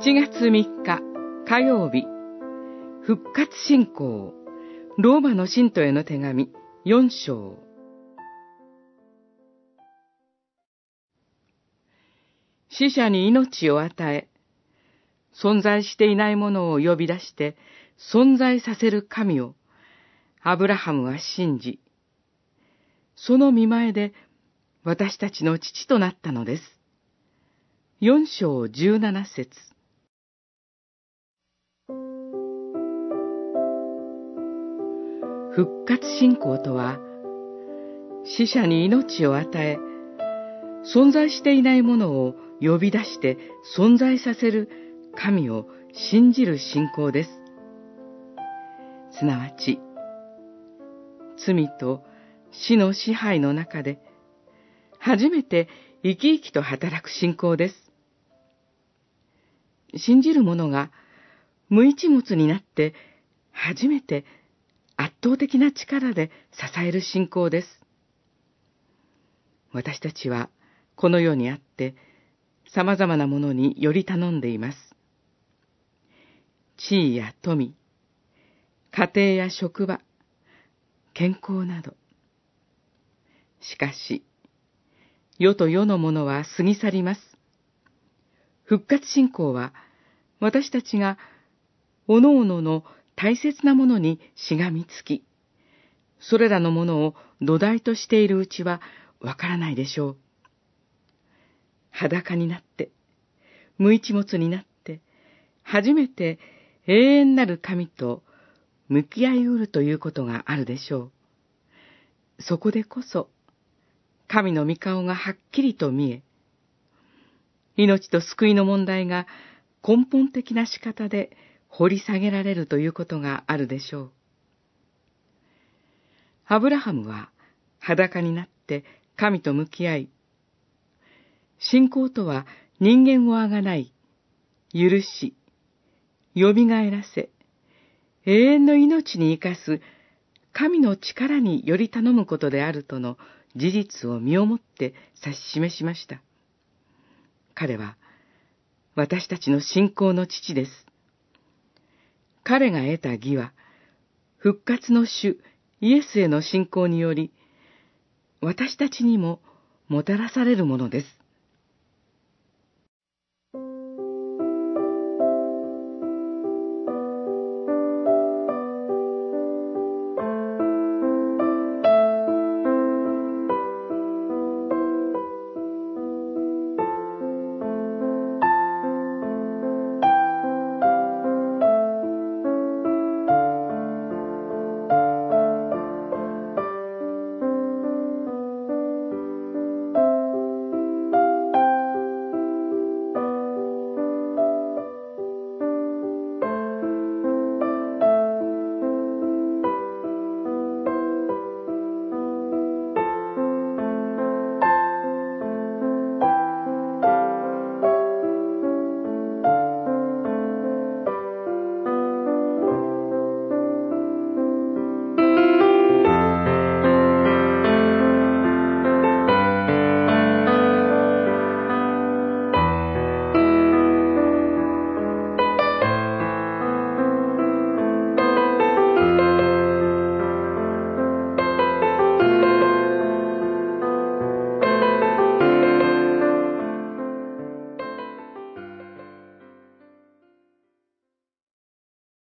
7月3日火曜日。復活信仰。ローマの信徒への手紙4章。死者に命を与え存在していないものを呼び出して存在させる神をアブラハムは信じその見前で私たちの父となったのです。4章17節。復活信仰とは、死者に命を与え、存在していないものを呼び出して存在させる神を信じる信仰です。すなわち、罪と死の支配の中で、初めて生き生きと働く信仰です。信じる者が無一物になって初めて圧倒的な力で支える信仰です。私たちはこの世にあって様々なものにより頼んでいます。地位や富、家庭や職場、健康など。しかし、世と世のものは過ぎ去ります。復活信仰は、私たちが、各々の大切なものにしがみつき、それらのものを土台としているうちはわからないでしょう。裸になって、無一物になって、初めて永遠なる神と向き合いうるということがあるでしょう。そこでこそ、神の御顔がはっきりと見え、命と救いの問題が根本的な仕方で掘り下げられるということがあるでしょう。アブラハムは裸になって神と向き合い、信仰とは人間をあがない、許し、蘇らせ、永遠の命に生かす神の力により頼むことであるとの事実を身をもって指し示しました。彼は、私たちの信仰の父です。彼が得た義は、復活の主イエスへの信仰により、私たちにももたらされるものです。